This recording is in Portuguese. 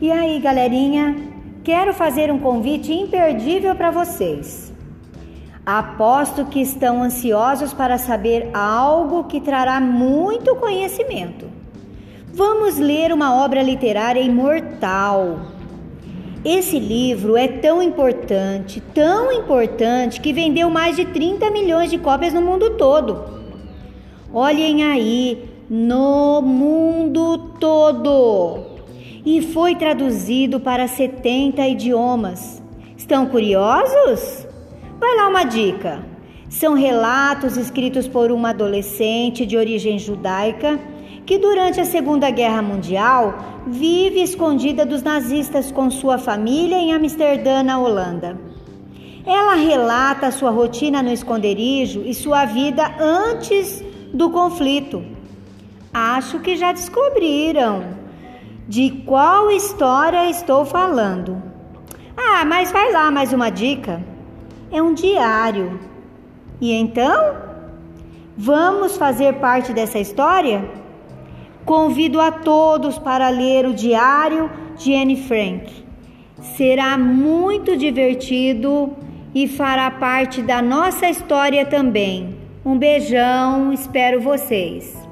E aí, galerinha, quero fazer um convite imperdível para vocês. Aposto que estão ansiosos para saber algo que trará muito conhecimento. Vamos ler uma obra literária imortal. Esse livro é tão importante, tão importante, que vendeu mais de 30 milhões de cópias no mundo todo. Olhem aí, no mundo todo. E foi traduzido para 70 idiomas. Estão curiosos? Vai lá uma dica. São relatos escritos por uma adolescente de origem judaica que durante a Segunda Guerra Mundial vive escondida dos nazistas com sua família em Amsterdã, na Holanda. Ela relata sua rotina no esconderijo e sua vida antes do conflito. Acho que já descobriram de qual história estou falando. Ah, mas vai lá mais uma dica é um diário. E então, vamos fazer parte dessa história? Convido a todos para ler o diário de Anne Frank. Será muito divertido e fará parte da nossa história também. Um beijão, espero vocês.